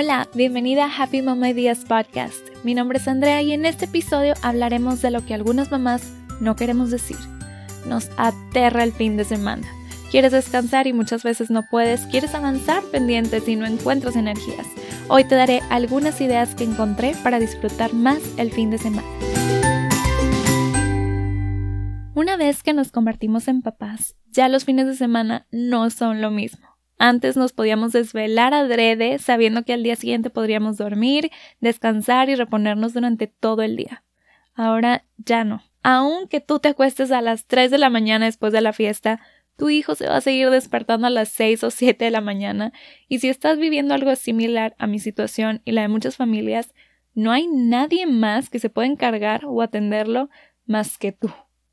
Hola, bienvenida a Happy Mama Ideas Podcast. Mi nombre es Andrea y en este episodio hablaremos de lo que algunas mamás no queremos decir. Nos aterra el fin de semana. Quieres descansar y muchas veces no puedes, quieres avanzar pendientes y no encuentras energías. Hoy te daré algunas ideas que encontré para disfrutar más el fin de semana. Una vez que nos convertimos en papás, ya los fines de semana no son lo mismo. Antes nos podíamos desvelar adrede sabiendo que al día siguiente podríamos dormir, descansar y reponernos durante todo el día. Ahora ya no. Aunque tú te acuestes a las 3 de la mañana después de la fiesta, tu hijo se va a seguir despertando a las 6 o 7 de la mañana y si estás viviendo algo similar a mi situación y la de muchas familias, no hay nadie más que se pueda encargar o atenderlo más que tú.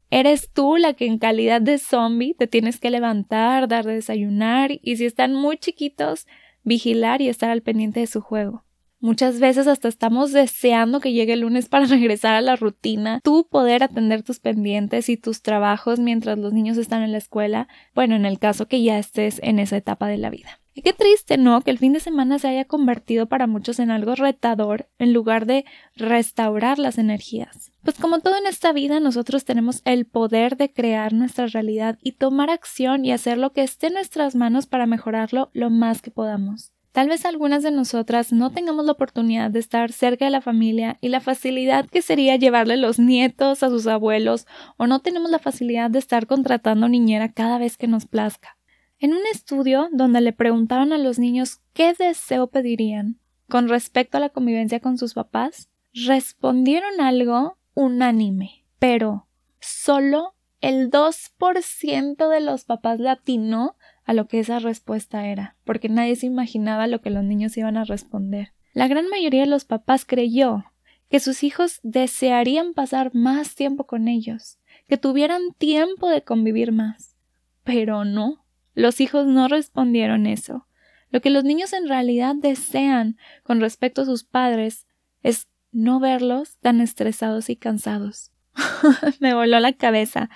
Eres tú la que en calidad de zombie te tienes que levantar, dar de desayunar y si están muy chiquitos, vigilar y estar al pendiente de su juego. Muchas veces hasta estamos deseando que llegue el lunes para regresar a la rutina, tú poder atender tus pendientes y tus trabajos mientras los niños están en la escuela, bueno, en el caso que ya estés en esa etapa de la vida. Y qué triste, ¿no? Que el fin de semana se haya convertido para muchos en algo retador en lugar de restaurar las energías. Pues como todo en esta vida, nosotros tenemos el poder de crear nuestra realidad y tomar acción y hacer lo que esté en nuestras manos para mejorarlo lo más que podamos. Tal vez algunas de nosotras no tengamos la oportunidad de estar cerca de la familia y la facilidad que sería llevarle los nietos a sus abuelos o no tenemos la facilidad de estar contratando niñera cada vez que nos plazca. En un estudio donde le preguntaron a los niños qué deseo pedirían con respecto a la convivencia con sus papás, respondieron algo unánime, pero solo el 2% de los papás latino a lo que esa respuesta era, porque nadie se imaginaba lo que los niños iban a responder. La gran mayoría de los papás creyó que sus hijos desearían pasar más tiempo con ellos, que tuvieran tiempo de convivir más. Pero no, los hijos no respondieron eso. Lo que los niños en realidad desean con respecto a sus padres es no verlos tan estresados y cansados. Me voló la cabeza.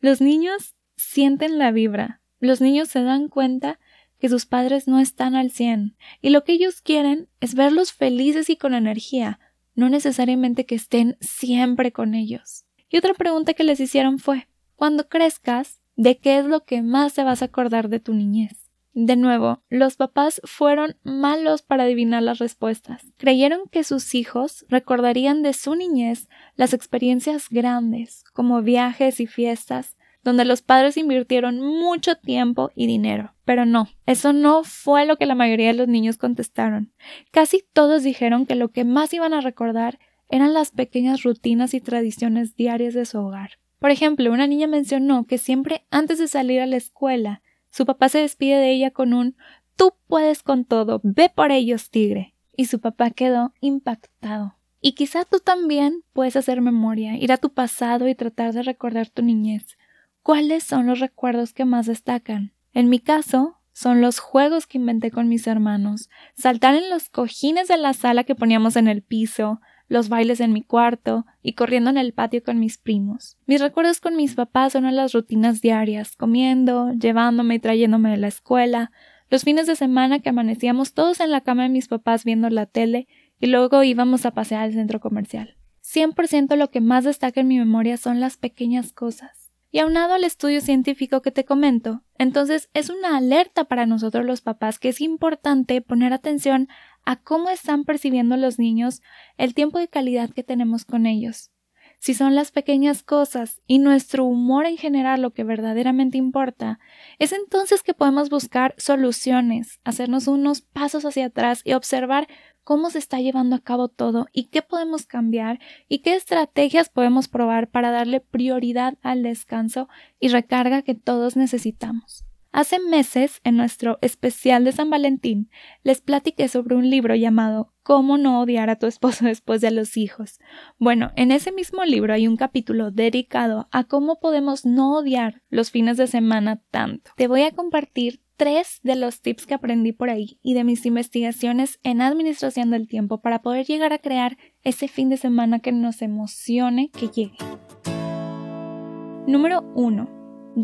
Los niños sienten la vibra. Los niños se dan cuenta que sus padres no están al cien, y lo que ellos quieren es verlos felices y con energía, no necesariamente que estén siempre con ellos. Y otra pregunta que les hicieron fue Cuando crezcas, de qué es lo que más te vas a acordar de tu niñez. De nuevo, los papás fueron malos para adivinar las respuestas. Creyeron que sus hijos recordarían de su niñez las experiencias grandes, como viajes y fiestas, donde los padres invirtieron mucho tiempo y dinero. Pero no, eso no fue lo que la mayoría de los niños contestaron. Casi todos dijeron que lo que más iban a recordar eran las pequeñas rutinas y tradiciones diarias de su hogar. Por ejemplo, una niña mencionó que siempre antes de salir a la escuela, su papá se despide de ella con un Tú puedes con todo, ve por ellos, tigre. Y su papá quedó impactado. Y quizá tú también puedes hacer memoria, ir a tu pasado y tratar de recordar tu niñez. ¿Cuáles son los recuerdos que más destacan? En mi caso, son los juegos que inventé con mis hermanos, saltar en los cojines de la sala que poníamos en el piso, los bailes en mi cuarto y corriendo en el patio con mis primos. Mis recuerdos con mis papás son las rutinas diarias, comiendo, llevándome y trayéndome de la escuela, los fines de semana que amanecíamos todos en la cama de mis papás viendo la tele y luego íbamos a pasear al centro comercial. 100% lo que más destaca en mi memoria son las pequeñas cosas. Y aunado al estudio científico que te comento, entonces es una alerta para nosotros los papás que es importante poner atención a cómo están percibiendo los niños el tiempo de calidad que tenemos con ellos. Si son las pequeñas cosas y nuestro humor en general lo que verdaderamente importa, es entonces que podemos buscar soluciones, hacernos unos pasos hacia atrás y observar cómo se está llevando a cabo todo y qué podemos cambiar y qué estrategias podemos probar para darle prioridad al descanso y recarga que todos necesitamos. Hace meses, en nuestro especial de San Valentín, les platiqué sobre un libro llamado Cómo no odiar a tu esposo después de los hijos. Bueno, en ese mismo libro hay un capítulo dedicado a cómo podemos no odiar los fines de semana tanto. Te voy a compartir tres de los tips que aprendí por ahí y de mis investigaciones en administración del tiempo para poder llegar a crear ese fin de semana que nos emocione que llegue. Número 1.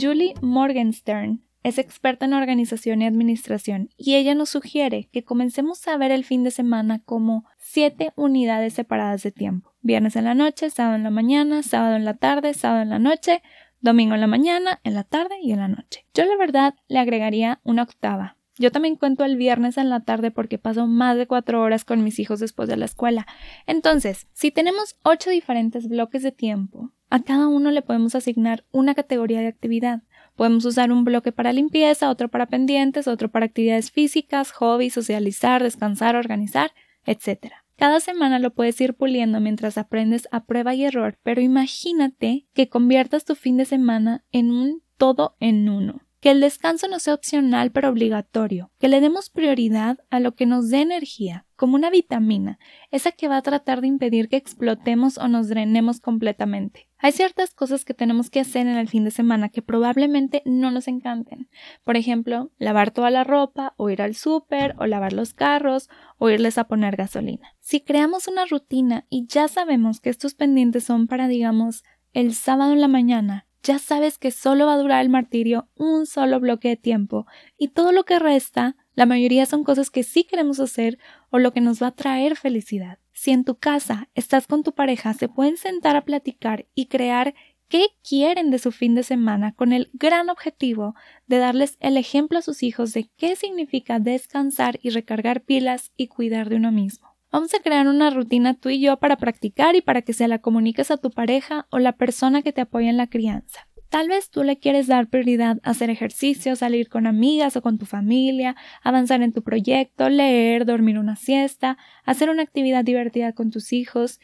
Julie Morgenstern es experta en organización y administración y ella nos sugiere que comencemos a ver el fin de semana como siete unidades separadas de tiempo. Viernes en la noche, sábado en la mañana, sábado en la tarde, sábado en la noche, domingo en la mañana, en la tarde y en la noche. Yo la verdad le agregaría una octava. Yo también cuento el viernes en la tarde porque paso más de cuatro horas con mis hijos después de la escuela. Entonces, si tenemos ocho diferentes bloques de tiempo, a cada uno le podemos asignar una categoría de actividad. Podemos usar un bloque para limpieza, otro para pendientes, otro para actividades físicas, hobbies, socializar, descansar, organizar, etc. Cada semana lo puedes ir puliendo mientras aprendes a prueba y error, pero imagínate que conviertas tu fin de semana en un todo en uno que el descanso no sea opcional pero obligatorio, que le demos prioridad a lo que nos dé energía, como una vitamina, esa que va a tratar de impedir que explotemos o nos drenemos completamente. Hay ciertas cosas que tenemos que hacer en el fin de semana que probablemente no nos encanten. Por ejemplo, lavar toda la ropa, o ir al súper, o lavar los carros, o irles a poner gasolina. Si creamos una rutina y ya sabemos que estos pendientes son para, digamos, el sábado en la mañana, ya sabes que solo va a durar el martirio un solo bloque de tiempo y todo lo que resta, la mayoría son cosas que sí queremos hacer o lo que nos va a traer felicidad. Si en tu casa estás con tu pareja, se pueden sentar a platicar y crear qué quieren de su fin de semana con el gran objetivo de darles el ejemplo a sus hijos de qué significa descansar y recargar pilas y cuidar de uno mismo. Vamos a crear una rutina tú y yo para practicar y para que se la comuniques a tu pareja o la persona que te apoya en la crianza. Tal vez tú le quieres dar prioridad a hacer ejercicio, salir con amigas o con tu familia, avanzar en tu proyecto, leer, dormir una siesta, hacer una actividad divertida con tus hijos,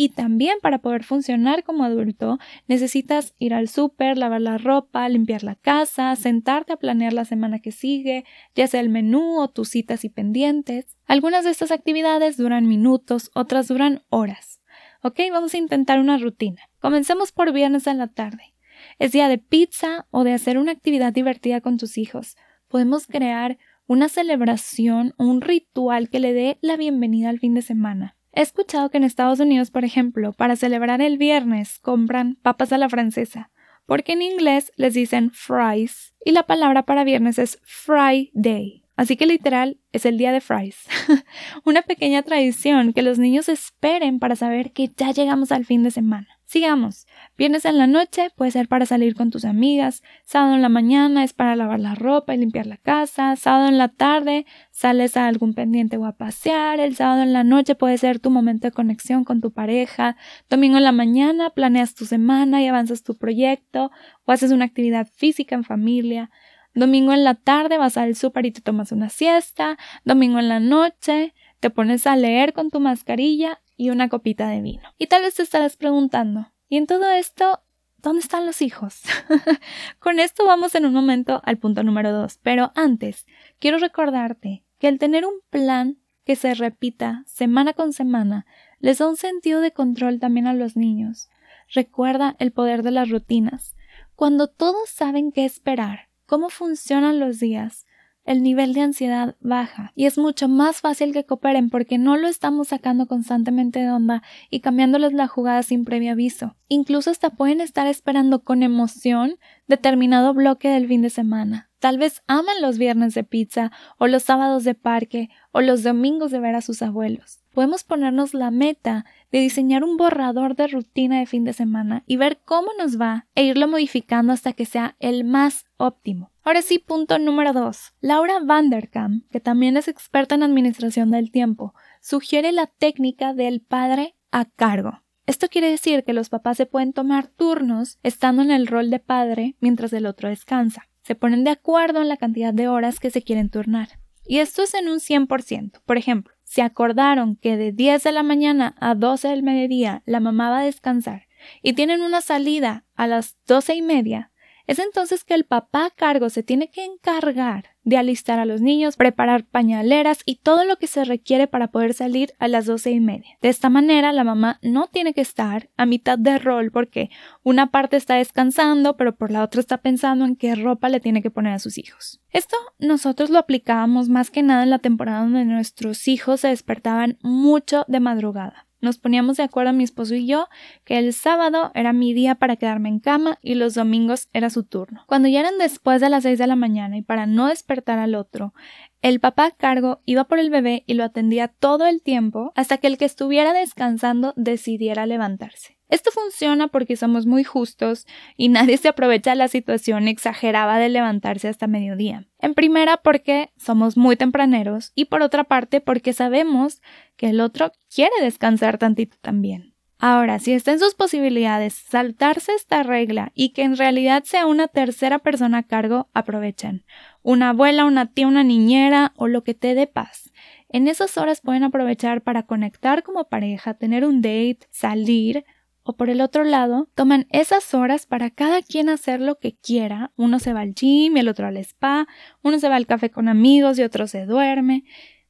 y también para poder funcionar como adulto necesitas ir al súper, lavar la ropa, limpiar la casa, sentarte a planear la semana que sigue, ya sea el menú o tus citas y pendientes. Algunas de estas actividades duran minutos, otras duran horas. Ok, vamos a intentar una rutina. Comencemos por viernes en la tarde. Es día de pizza o de hacer una actividad divertida con tus hijos. Podemos crear una celebración o un ritual que le dé la bienvenida al fin de semana. He escuchado que en Estados Unidos, por ejemplo, para celebrar el viernes compran papas a la francesa, porque en inglés les dicen fries y la palabra para viernes es Friday. Así que literal es el día de fries. Una pequeña tradición que los niños esperen para saber que ya llegamos al fin de semana. Sigamos. Viernes en la noche puede ser para salir con tus amigas, sábado en la mañana es para lavar la ropa y limpiar la casa, sábado en la tarde sales a algún pendiente o a pasear, el sábado en la noche puede ser tu momento de conexión con tu pareja, domingo en la mañana planeas tu semana y avanzas tu proyecto o haces una actividad física en familia, domingo en la tarde vas al súper y te tomas una siesta, domingo en la noche te pones a leer con tu mascarilla y una copita de vino. Y tal vez te estarás preguntando, ¿y en todo esto ¿Dónde están los hijos? Con esto vamos en un momento al punto número dos, pero antes quiero recordarte que el tener un plan que se repita semana con semana les da un sentido de control también a los niños. Recuerda el poder de las rutinas. Cuando todos saben qué esperar, cómo funcionan los días, el nivel de ansiedad baja y es mucho más fácil que cooperen porque no lo estamos sacando constantemente de onda y cambiándoles la jugada sin previo aviso. Incluso hasta pueden estar esperando con emoción determinado bloque del fin de semana. Tal vez aman los viernes de pizza o los sábados de parque o los domingos de ver a sus abuelos. Podemos ponernos la meta de diseñar un borrador de rutina de fin de semana y ver cómo nos va e irlo modificando hasta que sea el más óptimo. Ahora sí, punto número 2. Laura Vanderkam, que también es experta en administración del tiempo, sugiere la técnica del padre a cargo. Esto quiere decir que los papás se pueden tomar turnos estando en el rol de padre mientras el otro descansa. Se ponen de acuerdo en la cantidad de horas que se quieren turnar. Y esto es en un 100%. Por ejemplo, si acordaron que de 10 de la mañana a 12 del mediodía la mamá va a descansar y tienen una salida a las doce y media, es entonces que el papá a cargo se tiene que encargar de alistar a los niños, preparar pañaleras y todo lo que se requiere para poder salir a las doce y media. De esta manera, la mamá no tiene que estar a mitad de rol porque una parte está descansando, pero por la otra está pensando en qué ropa le tiene que poner a sus hijos. Esto nosotros lo aplicábamos más que nada en la temporada donde nuestros hijos se despertaban mucho de madrugada. Nos poníamos de acuerdo mi esposo y yo que el sábado era mi día para quedarme en cama y los domingos era su turno. Cuando ya eran después de las seis de la mañana y para no despertar al otro, el papá a cargo iba por el bebé y lo atendía todo el tiempo hasta que el que estuviera descansando decidiera levantarse. Esto funciona porque somos muy justos y nadie se aprovecha de la situación exagerada de levantarse hasta mediodía. En primera porque somos muy tempraneros y por otra parte porque sabemos que el otro quiere descansar tantito también. Ahora, si está en sus posibilidades saltarse esta regla y que en realidad sea una tercera persona a cargo, aprovechen. Una abuela, una tía, una niñera o lo que te dé paz. En esas horas pueden aprovechar para conectar como pareja, tener un date, salir o por el otro lado, toman esas horas para cada quien hacer lo que quiera. Uno se va al gym y el otro al spa, uno se va al café con amigos y otro se duerme.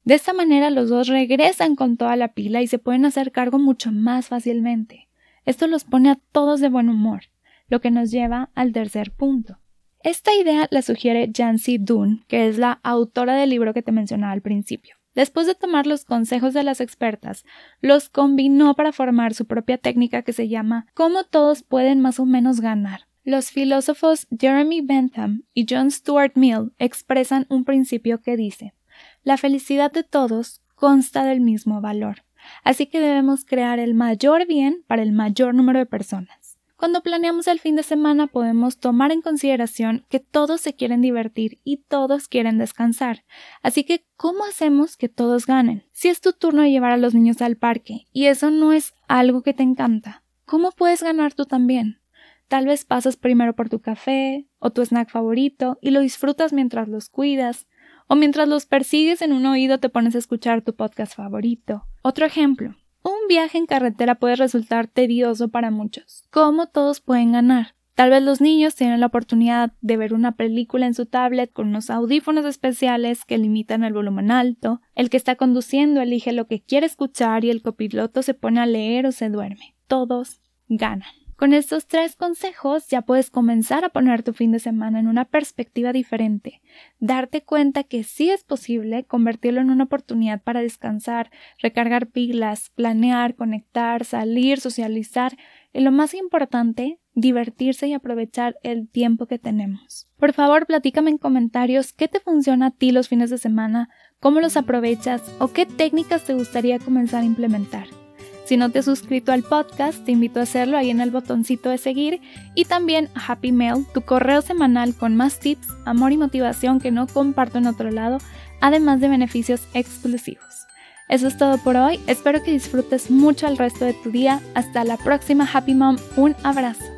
De esta manera los dos regresan con toda la pila y se pueden hacer cargo mucho más fácilmente. Esto los pone a todos de buen humor, lo que nos lleva al tercer punto. Esta idea la sugiere Jancy Dunn, que es la autora del libro que te mencionaba al principio. Después de tomar los consejos de las expertas, los combinó para formar su propia técnica que se llama Cómo todos pueden más o menos ganar. Los filósofos Jeremy Bentham y John Stuart Mill expresan un principio que dice La felicidad de todos consta del mismo valor, así que debemos crear el mayor bien para el mayor número de personas. Cuando planeamos el fin de semana podemos tomar en consideración que todos se quieren divertir y todos quieren descansar. Así que, ¿cómo hacemos que todos ganen? Si es tu turno de llevar a los niños al parque y eso no es algo que te encanta, ¿cómo puedes ganar tú también? Tal vez pasas primero por tu café o tu snack favorito y lo disfrutas mientras los cuidas, o mientras los persigues en un oído te pones a escuchar tu podcast favorito. Otro ejemplo, un viaje en carretera puede resultar tedioso para muchos. ¿Cómo todos pueden ganar? Tal vez los niños tienen la oportunidad de ver una película en su tablet con unos audífonos especiales que limitan el volumen alto, el que está conduciendo elige lo que quiere escuchar y el copiloto se pone a leer o se duerme. Todos ganan. Con estos tres consejos ya puedes comenzar a poner tu fin de semana en una perspectiva diferente, darte cuenta que sí es posible convertirlo en una oportunidad para descansar, recargar pilas, planear, conectar, salir, socializar y lo más importante, divertirse y aprovechar el tiempo que tenemos. Por favor, platícame en comentarios qué te funciona a ti los fines de semana, cómo los aprovechas o qué técnicas te gustaría comenzar a implementar. Si no te has suscrito al podcast, te invito a hacerlo ahí en el botoncito de seguir y también Happy Mail, tu correo semanal con más tips, amor y motivación que no comparto en otro lado, además de beneficios exclusivos. Eso es todo por hoy, espero que disfrutes mucho el resto de tu día, hasta la próxima Happy Mom, un abrazo.